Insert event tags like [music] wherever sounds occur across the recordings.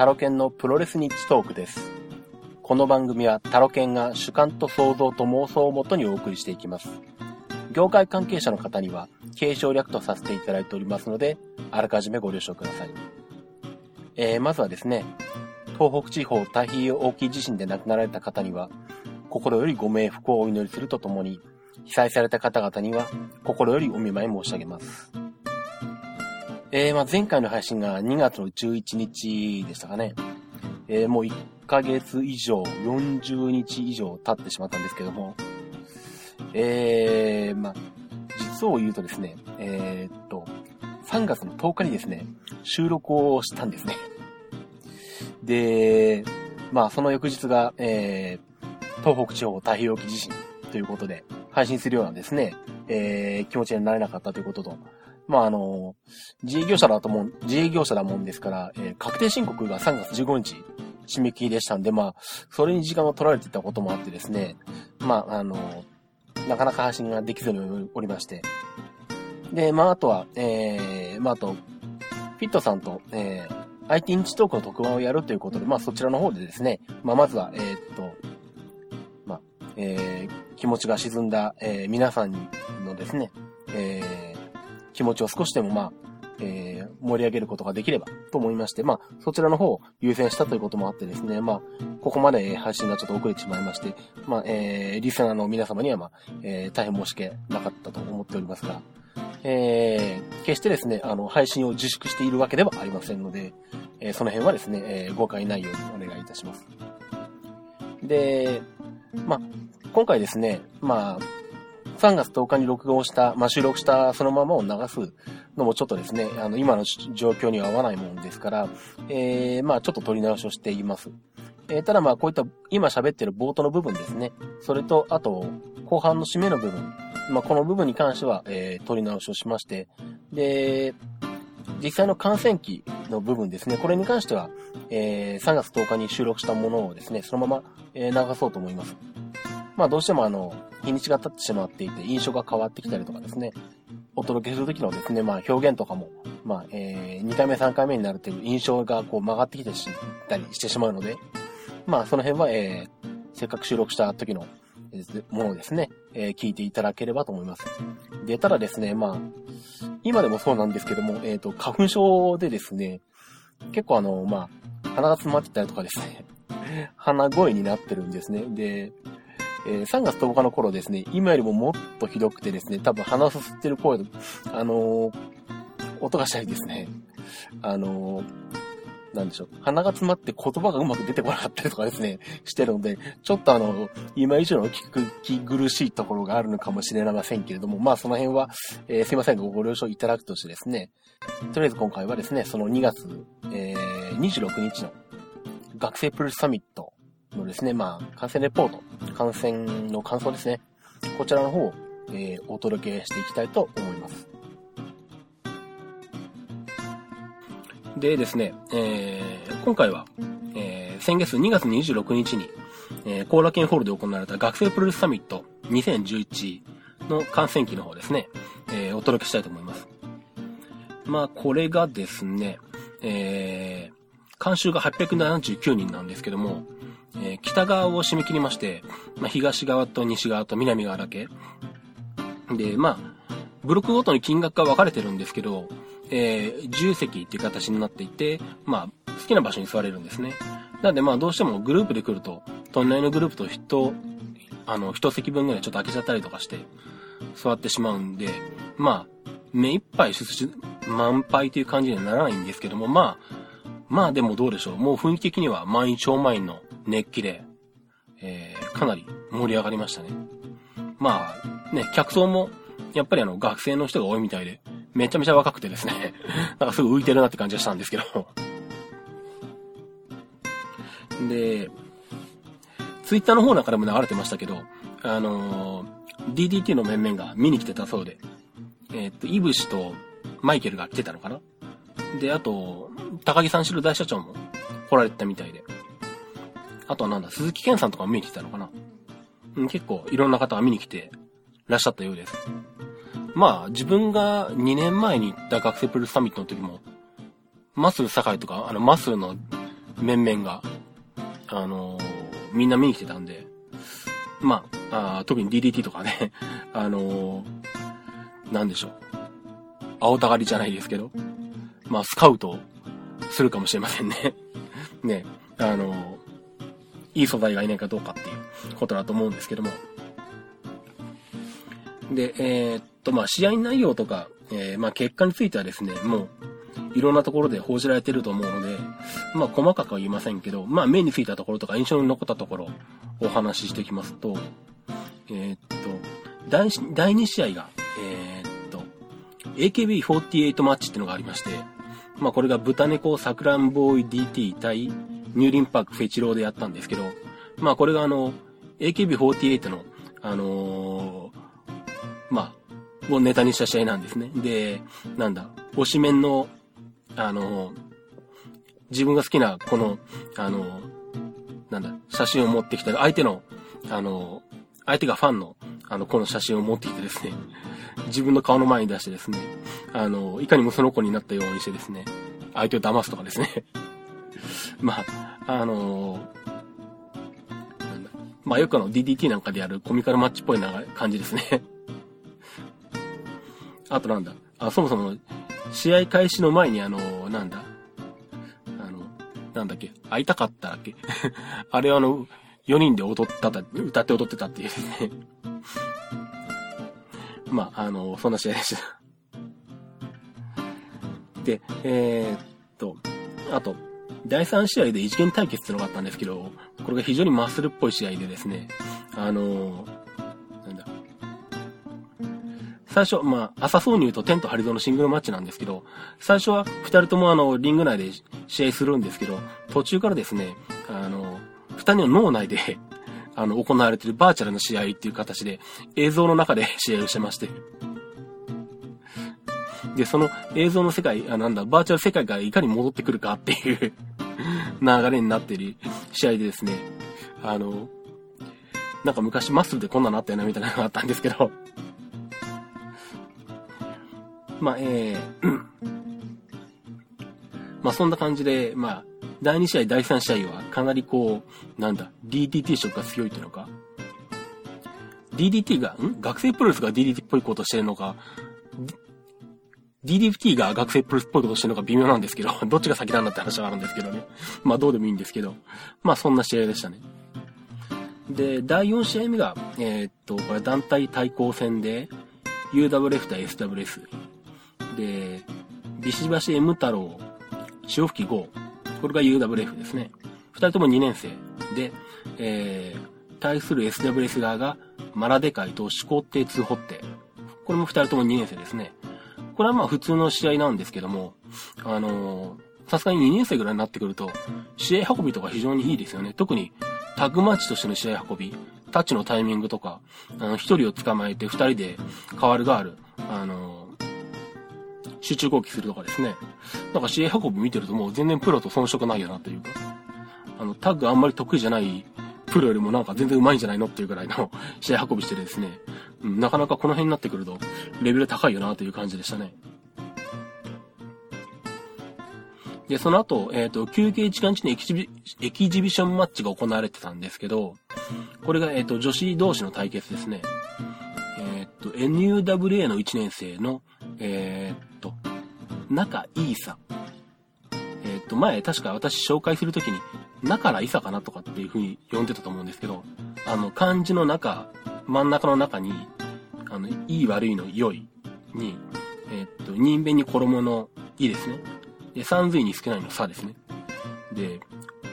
タロケンのプロレス日トークです。この番組はタロケンが主観と想像と妄想をもとにお送りしていきます。業界関係者の方には、継承略とさせていただいておりますので、あらかじめご了承ください。えー、まずはですね、東北地方太平洋沖地震で亡くなられた方には、心よりご冥福をお祈りするとともに、被災された方々には、心よりお見舞い申し上げます。えー、まあ前回の配信が2月の11日でしたかね。えー、もう1ヶ月以上、40日以上経ってしまったんですけども、えー、まあ、実を言うとですね、えー、っと、3月の10日にですね、収録をしたんですね。で、まあ、その翌日が、えー、東北地方太平洋沖地震ということで、配信するようなですね、えー、気持ちになれなかったということと、まあ、あの、自営業者だと思う、自営業者だもんですから、えー、確定申告が3月15日締め切りでしたんで、まあ、それに時間を取られていたこともあってですね、まあ、あの、なかなか配信ができずにおりまして。で、まあ、あとは、えー、まあ、あと、フィットさんと、えー、IT 日トークの特番をやるということで、まあ、そちらの方でですね、まあ、まずは、えー、っと、まあ、えー、気持ちが沈んだ、えー、皆さんのですね、えー、気持ちを少しでもまあ、えー、盛り上げることができればと思いまして、まあ、そちらの方を優先したということもあってですね、まあ、ここまで配信がちょっと遅れてしまいまして、まあ、えー、リスナーの皆様には、まあ、えー、大変申し訳なかったと思っておりますが、えー、決してですね、あの、配信を自粛しているわけではありませんので、えー、その辺はですね、えー、誤解ないようにお願いいたします。で、まあ、今回ですね、まあ、3月10日に録音した、まあ、収録したそのままを流すのもちょっとですね、あの、今の状況には合わないものですから、えー、まあ、ちょっと取り直しをしています。えー、ただまあ、こういった今喋ってる冒頭の部分ですね。それと、あと、後半の締めの部分。まあ、この部分に関しては、えー、取り直しをしまして、で、実際の感染期の部分ですね。これに関しては、えー、3月10日に収録したものをですね、そのまま、え、流そうと思います。まあどうしてもあの、日にちが経ってしまっていて、印象が変わってきたりとかですね、お届けするときのですね、まあ表現とかも、まあ、えー、2回目、3回目になるという印象がこう曲がってきてしたりしてしまうので、まあその辺は、えー、せっかく収録した時のものですね、えー、聞いていただければと思います。で、ただですね、まあ、今でもそうなんですけども、えっ、ー、と、花粉症でですね、結構あの、まあ、鼻が詰まってたりとかですね、鼻声になってるんですね。で、えー、3月10日の頃ですね、今よりももっとひどくてですね、多分鼻すすってる声で、あのー、音がしたりですね、あのー、なんでしょう、鼻が詰まって言葉がうまく出てこなかったりとかですね、してるので、ちょっとあの、今以上の聞く、聞苦しいところがあるのかもしれませんけれども、まあその辺は、えー、すいませんがご了承いただくとしてですね、とりあえず今回はですね、その2月、えー、26日の学生プルスサミットのですね、まあ、感染レポート、感染の感想ですね。こちらの方を、えー、お届けしていきたいと思います。でですね、えー、今回は、えー、先月2月26日に、えー、コーラケンホールで行われた学生プロレスサミット2011の観戦記の方ですね、えー、お届けしたいと思います。まあ、これがですね、えー、監修が879人なんですけども、えー、北側を締め切りまして、まあ、東側と西側と南側だけ。で、まあ、ブロックごとに金額が分かれてるんですけど、えー、自由席っていう形になっていて、まあ、好きな場所に座れるんですね。なんでまあ、どうしてもグループで来ると、隣のグループと人、あの、一席分ぐらいちょっと空けちゃったりとかして、座ってしまうんで、まあ、目いっぱい出満杯という感じにはならないんですけども、まあ、まあでもどうでしょう。もう雰囲気的には満員超満員の熱気で、えー、かなり盛り上がりましたね。まあ、ね、客層も、やっぱりあの、学生の人が多いみたいで、めちゃめちゃ若くてですね、[laughs] なんかすぐ浮いてるなって感じがしたんですけど。で、ツイッターの方なんかでも流れてましたけど、あのー、DDT の面々が見に来てたそうで、えー、っと、イブシとマイケルが来てたのかなで、あと、高木三四郎大社長も来られてたみたいで、あとはなんだ、鈴木健さんとかも見に来てたのかな？うん、結構いろんな方が見に来てらっしゃったようです。まあ、自分が2年前に行った学生プロレスサミットの時も、マスル堺とか、あの、マスルの面々が、あのー、みんな見に来てたんで、まあ、あ特に DDT とかね、[laughs] あのー、なんでしょう。青たがりじゃないですけど、まあ、スカウトするかもしれませんね。[laughs] ね、あのー、いい素材がいないかどうかっていうことだと思うんですけども。で、えー、っと、まあ、試合内容とか、えー、まあ、結果についてはですね、もう、いろんなところで報じられてると思うので、まあ、細かくは言いませんけど、まあ、目についたところとか印象に残ったところをお話ししていきますと、えー、っと、第2試合が、えー、っと、AKB48 マッチっていうのがありまして、まあ、これが豚猫サクランボーイ DT 対ニューリンパークフェチローでやったんですけど、まあ、これがあの、AKB48 の、あのー、まあ、をネタにした試合なんですね。で、なんだ、推しメンのあの、自分が好きな、この、あの、なんだ、写真を持ってきた相手の、あの、相手がファンの、あの、この写真を持ってきてですね、自分の顔の前に出してですね、あの、いかにもその子になったようにしてですね、相手を騙すとかですね。[laughs] まあ、あのなんだ、まあよくあの DDT なんかでやるコミカルマッチっぽいな感じですね。[laughs] あとなんだ、あ、そもそも試合開始の前にあの、なんだ、あの、なんだっけ、会いたかったっけ？[laughs] あれはあの、4人で踊ったた、歌って踊ってたっていうですね。まあ、あの、そんな試合でした。で、えー、っと、あと、第3試合で一元対決ってのがあったんですけど、これが非常にマッスルっぽい試合でですね、あのなんだ最初、まあ、朝そうに言うとテント張り戸のシングルマッチなんですけど、最初は二人ともあの、リング内で試合するんですけど、途中からですね、あの、二人の脳内であの、行われてるバーチャルの試合っていう形で、映像の中で試合をしてまして。で、その映像の世界、あなんだ、バーチャル世界がいかに戻ってくるかっていう [laughs] 流れになってる試合でですね、あの、なんか昔マッスルでこんなのあったよなみたいなのがあったんですけど。[laughs] まあ、えー、[clears throat] まあそんな感じで、まあ、第2試合、第3試合はかなりこう、なんだ、DDT 色が強いというのか、DDT が、ん？学生プロレスが DDT っぽいことしてるのか、DDT が学生プロスっぽいことしてるのか微妙なんですけど、[laughs] どっちが先なんだって話はあるんですけどね。まあどうでもいいんですけど、まあそんな試合でしたね。で、第4試合目が、えー、っと、これ団体対抗戦で、UWF 対 SWS。で、ビシバシ M 太郎、潮吹き5。これが UWF ですね。二人とも2年生で、えー、対する SWS 側が、マラデカイと始皇帝2ホッテ。これも二人とも2年生ですね。これはまあ普通の試合なんですけども、あのさすがに2年生ぐらいになってくると、試合運びとか非常にいいですよね。特にタッグマッチとしての試合運び、タッチのタイミングとか、あの、一人を捕まえて二人で変わるがある、あの集中攻撃するとかですね。なんか試合運び見てるともう全然プロと遜色ないよなというか、あの、タッグあんまり得意じゃないプロよりもなんか全然上手いんじゃないのっていうぐらいの試合運びしてですね、なかなかこの辺になってくるとレベル高いよなという感じでしたね。で、その後、えっ、ー、と、休憩時間中にエキジビエキジビションマッチが行われてたんですけど、これが、えっ、ー、と、女子同士の対決ですね。えっ、ー、と、NUWA の1年生の、えー、と、中いいさ。えっ、と、前、確か私紹介するときに、中らいさかなとかっていう風に呼んでたと思うんですけど、あの、漢字の中、真ん中の中に、あの、いい悪いの良いに、えっ、と、人弁に衣のいいですね。で、三髄に少ないのさですね。で、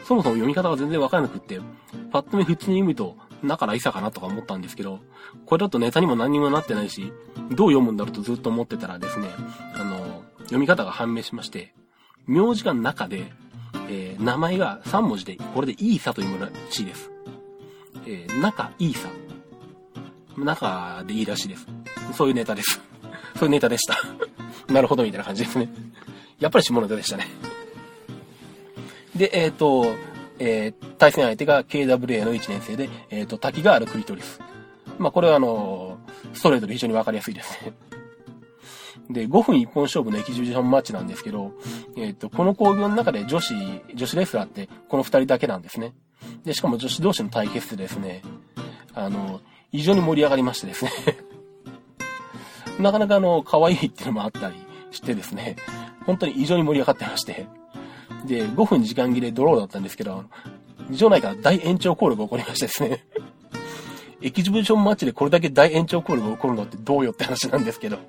そもそも読み方が全然わからなくって、パッと見普通に読むと、中らいさかなとか思ったんですけど、これだとネタにも何にもなってないし、どう読むんだろうとずっと思ってたらですね、あの、読み方が判明しまして、名字が中で、えー、名前が3文字で、これでいいさというらしいです。えー、中いいさ。中でいいらしいです。そういうネタです。[laughs] そういうネタでした。[laughs] なるほど、みたいな感じですね。やっぱり下ネタでしたね。で、えっ、ー、と、えー、対戦相手が KWA の1年生で、えっ、ー、と、滝があるクリトリス。まあ、これはあの、ストレートで非常にわかりやすいですね。で、5分1本勝負のエキシビションマッチなんですけど、えっ、と、この工業の中で女子、女子レスラーってこの2人だけなんですね。で、しかも女子同士の対決でですね、あの、異常に盛り上がりましてですね。[laughs] なかなかあの、可愛いっていうのもあったりしてですね、本当に異常に盛り上がってまして、で、5分時間切れドローだったんですけど、場内から大延長コールが起こりましてですね。[laughs] エキシビションマッチでこれだけ大延長コールが起こるのってどうよって話なんですけど。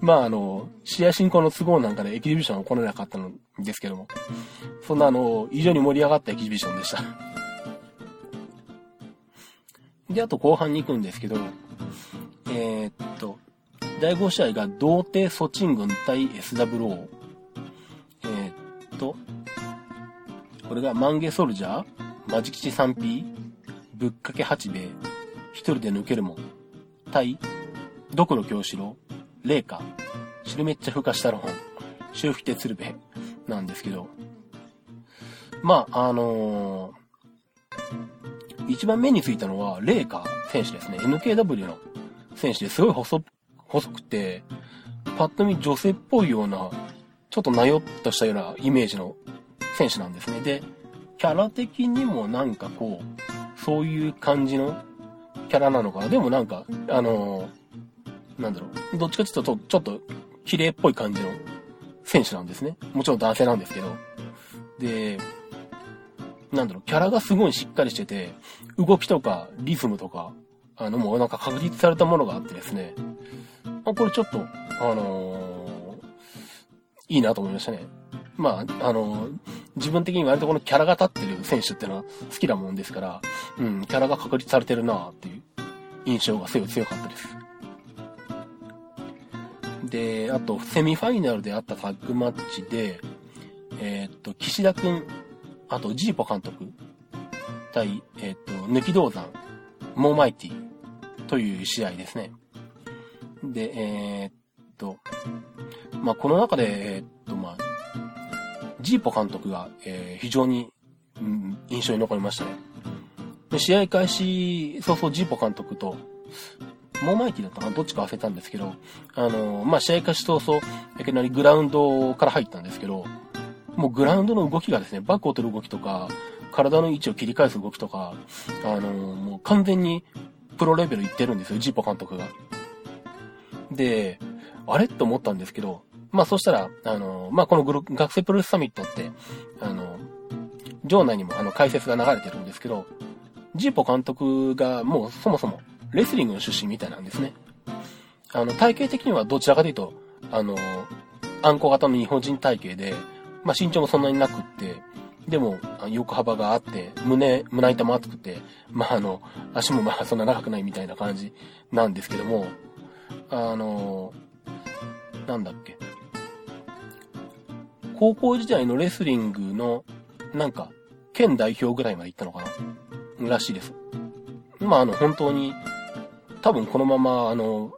まああの、試合進行の都合なんかでエキシビションは行わなかったんですけども、そんなあの、非常に盛り上がったエキシビションでした。で、あと後半に行くんですけど、えー、っと、第5試合が童貞ソチン軍対 SWO。えー、っと、これがマンゲソルジャー、マジ吉 3P、ぶっかけ八兵衛、一人で抜けるもん、対、ドクロ京志郎、レイカ、汁めっちゃふかしたろん、周フテ鶴瓶なんですけど、まあ、あのー、一番目についたのは、レイカ選手ですね。NKW の選手ですごい細、細くて、パッと見女性っぽいような、ちょっとなよっとしたようなイメージの選手なんですね。で、キャラ的にもなんかこう、そういう感じのキャラなのかな。でもなんか、あのー、なんだろう。どっちかちょっと、ちょっと、綺麗っぽい感じの選手なんですね。もちろん男性なんですけど。で、なんだろう、キャラがすごいしっかりしてて、動きとかリズムとか、あの、もうなんか確立されたものがあってですね。あ、これちょっと、あのー、いいなと思いましたね。まあ、あのー、自分的に割とこのキャラが立ってる選手っていうのは好きなもんですから、うん、キャラが確立されてるなっていう印象がすごい強かったです。で、あと、セミファイナルであったタッグマッチで、えー、っと、岸田くん、あと、ジーポ監督、対、えー、っと、抜き銅山、モーマイティという試合ですね。で、えー、っと、まあ、この中で、えー、っと、まあ、ジーポ監督が、えー、非常に、うん、印象に残りましたね。で試合開始早々ジーポ監督と、モーマイティだったかな？どっちか忘れたんですけど、あの、まあ、試合開始早々、いきなりグラウンドから入ったんですけど、もうグラウンドの動きがですね、バックを取る動きとか、体の位置を切り返す動きとか、あのー、もう完全にプロレベルいってるんですよ、ジーポ監督が。で、あれ？と思ったんですけど、まあそしたら、あの、まあこのグル学生プロレスサミットって、あの、場内にもあの解説が流れてるんですけど、ジーポ監督がもうそもそもレスリングの出身みたいなんですね。あの、体型的にはどちらかというと、あの、あんこ型の日本人体型で、まあ身長もそんなになくって、でも、横幅があって、胸、胸板も厚くて、まあ、あの、足もまあ、そんな長くないみたいな感じなんですけども、あの、なんだっけ。高校時代のレスリングの、なんか、県代表ぐらいまで行ったのかな？らしいです。まあ、あの、本当に、多分このまま、あの、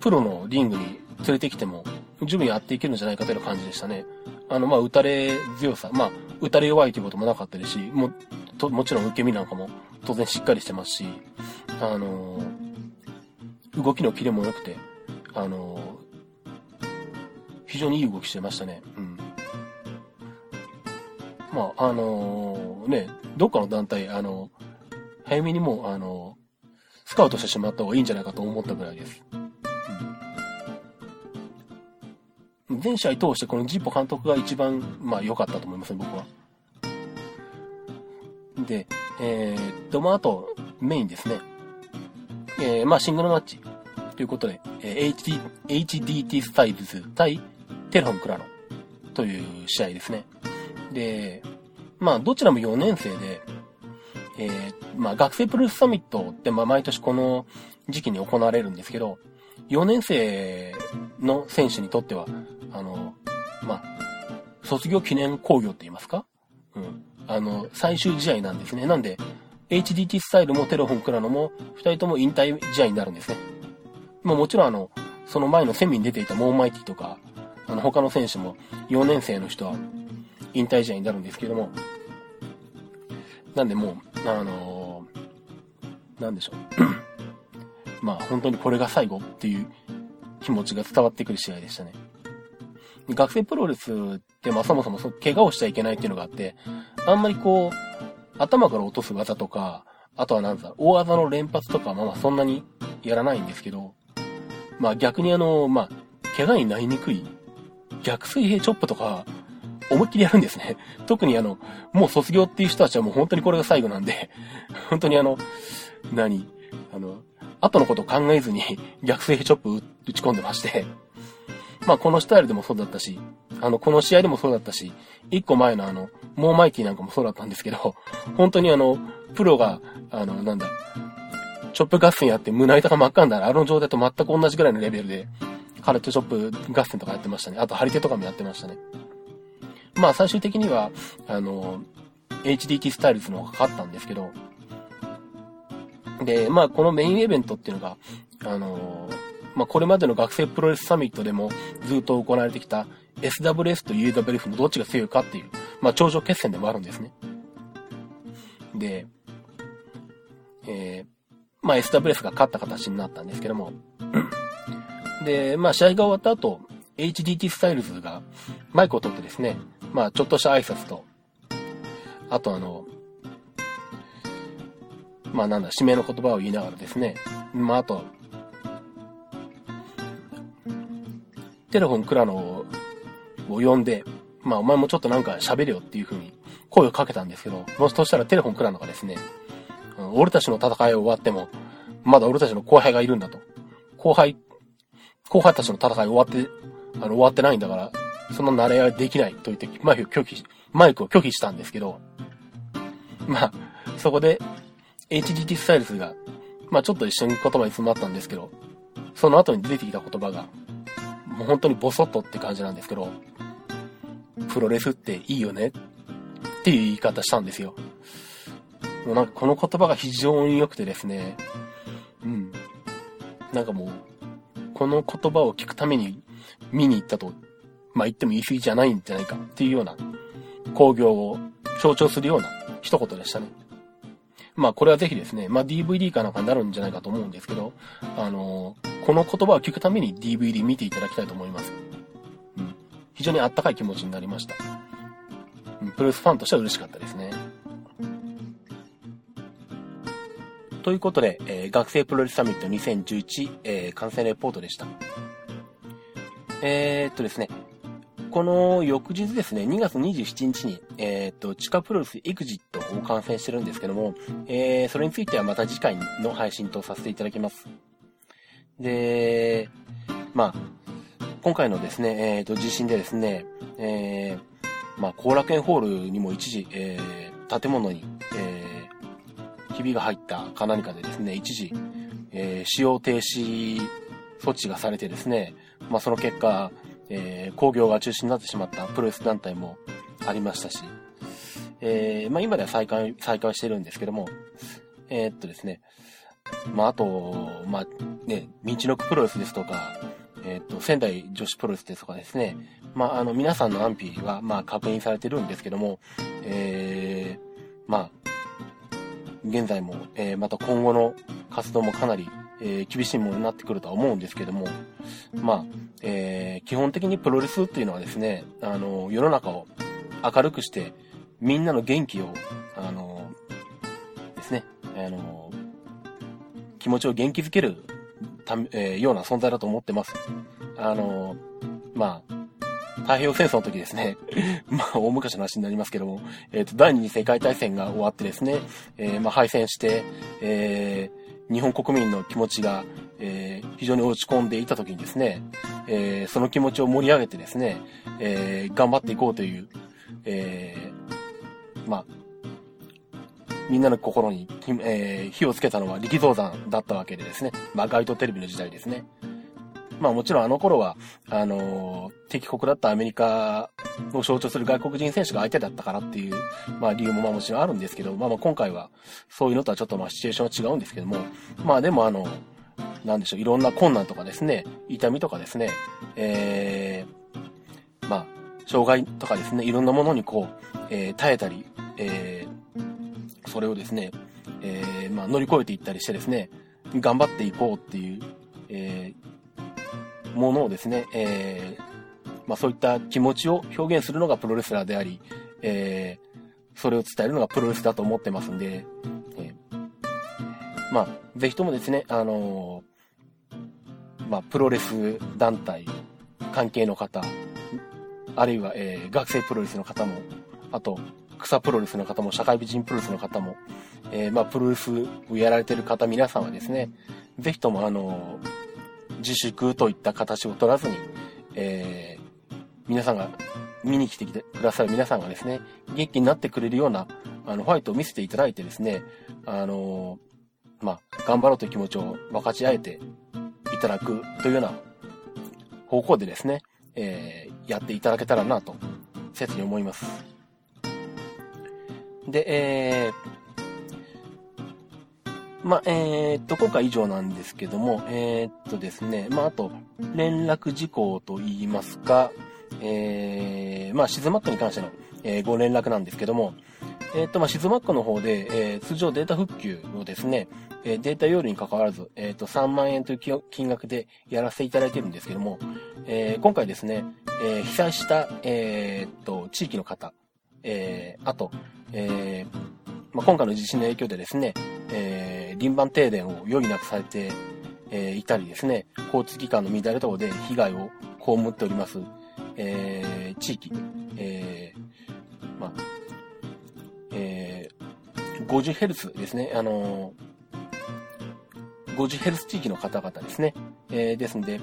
プロのリングに連れてきても、十分やっていけるんじゃないかという感じでしたね。あの、まあ、打たれ強さ、まあ、打たれ弱いということもなかったですし、も、と、もちろん受け身なんかも当然しっかりしてますし、あの動きのキレも良くて、あの非常にいい動きしてましたね。うん。まあ、あのね、どっかの団体、あの早めにも、あのスカウトしてしまった方がいいんじゃないかと思ったぐらいです。全試合通してこのジッポ監督が一番、まあ良かったと思いますね、僕は。で、えー、っと、まああと、メインですね。えー、まあシングルマッチ。ということで、えー、HD、HDT スタイルズ対テレフォンクラロという試合ですね。で、まあどちらも4年生で、えー、まあ学生プロレスサミットってまあ毎年この時期に行われるんですけど、4年生の選手にとっては、あの、まあ、卒業記念工業って言いますか？うん。あの、最終試合なんですね。なんで、HDT スタイルもテロフォンクラノも、二人とも引退試合になるんですね。まあもちろんあの、その前のセミに出ていたモーマイティとか、あの、他の選手も4年生の人は引退試合になるんですけども、なんでもう、あのー、なんでしょう。[clears throat] まあ本当にこれが最後っていう気持ちが伝わってくる試合でしたね。学生プロレスって、まあそもそも怪我をしちゃいけないっていうのがあって、あんまりこう、頭から落とす技とか、あとはなんだ、大技の連発とか、まあそんなにやらないんですけど、まあ逆にあの、まあ、怪我になりにくい逆水平チョップとか、思いっきりやるんですね。[laughs] 特にあの、もう卒業っていう人たちはもう本当にこれが最後なんで、本当にあの、何？あの、後のことを考えずに [laughs] 逆水平チョップ打ち込んでまして、[laughs] まあこのスタイルでもそうだったし、あの、この試合でもそうだったし、一個前のあの、モーマイティなんかもそうだったんですけど、[laughs] 本当にあの、プロが、あの、なんだ、チョップ合戦やって胸板が真っ赤になるあの状態と全く同じぐらいのレベルで、カレットチョップ合戦とかやってましたね。あと、張り手とかもやってましたね。まあ、最終的には、あの、HDT スタイルズの方が勝ったんですけど、で、まあ、このメインイベントっていうのが、あの、まあ、これまでの学生プロレスサミットでもずっと行われてきた SWS と UWF のどっちが強いかっていう、まあ、頂上決戦でもあるんですね。で、えー、まあ、SWS が勝った形になったんですけども、で、まあ試合が終わった後、HDT スタイルズがマイクを取ってですね、まあちょっとした挨拶と、あとあの、まあなんだ、指名の言葉を言いながらですね、まああと、テレフォンクラノを呼んで、まあお前もちょっとなんか喋れよっていう風に声をかけたんですけど、もしとしたらテレフォンクラノがですね、俺たちの戦いを終わっても、まだ俺たちの後輩がいるんだと。後輩後輩たちの戦い終わって、あの、終わってないんだから、そんな慣れ合いできないと言って、マイクを拒否、マイクを拒否したんですけど、まあ、そこで、HDT スタイルズが、まあちょっと一瞬言葉に詰まったんですけど、その後に出てきた言葉が、もう本当にボソッとって感じなんですけど、プロレスっていいよねっていう言い方したんですよ。もうなんかこの言葉が非常に良くてですね、うん。なんかもう、この言葉を聞くために見に行ったと、まあ言っても言い過ぎじゃないんじゃないかっていうような工業を象徴するような一言でしたね。まあこれはぜひですね、まあ DVD かなんかになるんじゃないかと思うんですけど、あのー、この言葉を聞くために DVD 見ていただきたいと思います。うん。非常にあったかい気持ちになりました。うん、プロレスファンとしては嬉しかったですね。ということで、えー、学生プロレスサミット2011、えー、観戦レポートでした。えー、っとですね、この翌日ですね、2月27日に、えー、っと、地下プロレスエクジを観戦してるんですけども、えー、それについてはまた次回の配信とさせていただきます。で、まあ、今回のですね、えー、と、地震でですね、えー、まあ、後楽園ホールにも一時、えー、建物に、えー、ひびが入ったか何かでですね、一時、えー、使用停止措置がされてですね、まあその結果、えー、工業が中止になってしまったプロレス団体もありましたし、えー、まあ今では再開、再開してるんですけども、えー、っとですね、まああと、まあね、道のくプロレスですとか、えっ、と、仙台女子プロレスですとかですね、まあ、あの、皆さんの安否は、まあ、確認されてるんですけども、えー、まあ、現在も、えー、また今後の活動もかなり、えー、厳しいものになってくるとは思うんですけども、まあ、えー、基本的にプロレスっていうのはですね、あの、世の中を明るくして、みんなの元気を、あの、ですね、あの、気持ちを元気づけるため、えー、ような存在だと思ってます。あの、まあ、太平洋戦争の時ですね、[laughs] まあ、大昔の話になりますけども、えっ、ー、と、第二次世界大戦が終わってですね、えー、まあ、敗戦して、えー、日本国民の気持ちが、えー、非常に落ち込んでいた時にですね、えー、その気持ちを盛り上げてですね、えー、頑張っていこうという、えー、まあ、みんなの心に、えー、火をつけたのは力道山だったわけでですね。まあ、街頭テレビの時代ですね。まあもちろんあの頃は、あのー、敵国だったアメリカを象徴する外国人選手が相手だったからっていう、まあ理由もまあもちろんあるんですけど、まあまあ今回はそういうのとはちょっとまあシチュエーションは違うんですけども、まあでもあの、なんでしょう、いろんな困難とかですね、痛みとかですね、えー、まあ、障害とかですね、いろんなものにこう、えー、耐えたり、えー、それをですね、えー、まあ乗り越えていったりしてですね、頑張っていこうっていう、え、ものをですね、え、まあそういった気持ちを表現するのがプロレスラーであり、え、それを伝えるのがプロレスだと思ってますんで、え、まあ、ぜひともですね、あの、まあ、プロレス団体関係の方、あるいは、えー、学生プロレスの方も、あと、草プロレスの方も、社会美人プロレスの方も、えー、まあ、プロレスをやられてる方皆さんはですね、ぜひともあの、自粛といった形を取らずに、えー、皆さんが、見に来てくださる皆さんがですね、元気になってくれるような、あの、ファイトを見せていただいてですね、あのまあ、頑張ろうという気持ちを分かち合えていただくというような方向でですね、えー、やっていただけたらなと、切に思います。で、えー、まあ、えー、っと、今回以上なんですけども、えー、っとですね、まあ、あと、連絡事項といいますか、えー、まあ、シズマットに関しての、えー、ご連絡なんですけども、えっ、と、まあ、シズマックの方で、えー、通常データ復旧をですね、えデータ容量に関わらず、えっ、と、3万円という金額でやらせていただいているんですけども、え今回ですね、え被災した、えっと、地域の方、えあと、えまあ、今回の地震の影響でですね、え輪番停電を余儀なくされて、えいたりですね、交通機関の乱れ等で被害を被っております、え地域、えまあ、えー、50Hz ですね、あのー、50Hz 地域の方々ですね、えー、ですんで、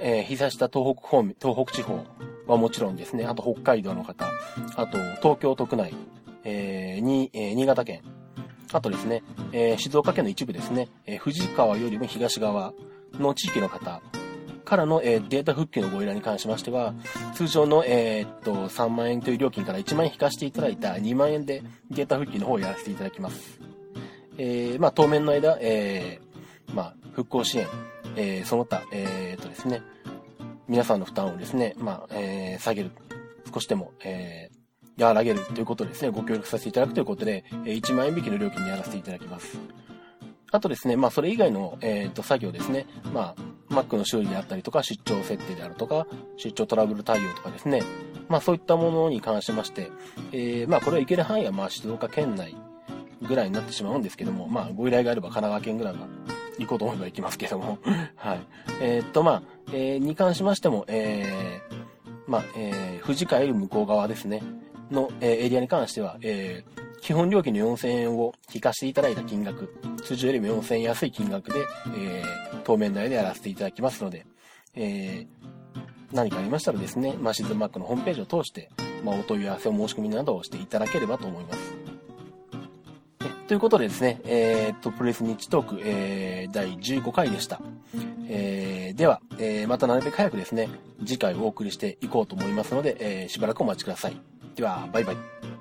えー、被災した東北方面、東北地方はもちろんですね、あと北海道の方、あと東京都区内、えー、に、えー、新潟県、あとですね、えー、静岡県の一部ですね、えー、富士川よりも東側の地域の方からの、えー、データ復旧のご依頼に関しましては、通常の、えー、っと、3万円という料金から1万円引かせていただいた2万円でデータ復旧の方をやらせていただきます。えー、まあ、当面の間、えー、まあ、復興支援、えー、その他、えー、っとですね、皆さんの負担をですね、まあ、えー、下げる、少しでも、えー、和らげるということでですね、ご協力させていただくということで、1万円引きの料金でやらせていただきます。あとですね、まあ、それ以外の、えっ、と、作業ですね。まあ、Mac の修理であったりとか、出張設定であるとか、出張トラブル対応とかですね。まあそういったものに関しまして、えー、まあこれはいける範囲はまあ静岡県内ぐらいになってしまうんですけども、まあご依頼があれば神奈川県ぐらいは行こうと思えば行きますけども、[laughs] はい。えー、っとまあ、えー、に関しましても、えー、まあ、えー、富士川より向こう側ですね、の、えー、エリアに関しては、えー、基本料金の4000円を引かせていただいた金額、通常よりも4000円安い金額で、えー、当面内でやらせていただきますので、えー、何かありましたらですね、まあ、シズンマックのホームページを通して、まあ、お問い合わせを申し込みなどをしていただければと思います。ということでですね、えー、っと、プレス日トーク、えー、第15回でした。えー、では、えー、またなるべく早くですね、次回お送りしていこうと思いますので、えー、しばらくお待ちください。では、バイバイ。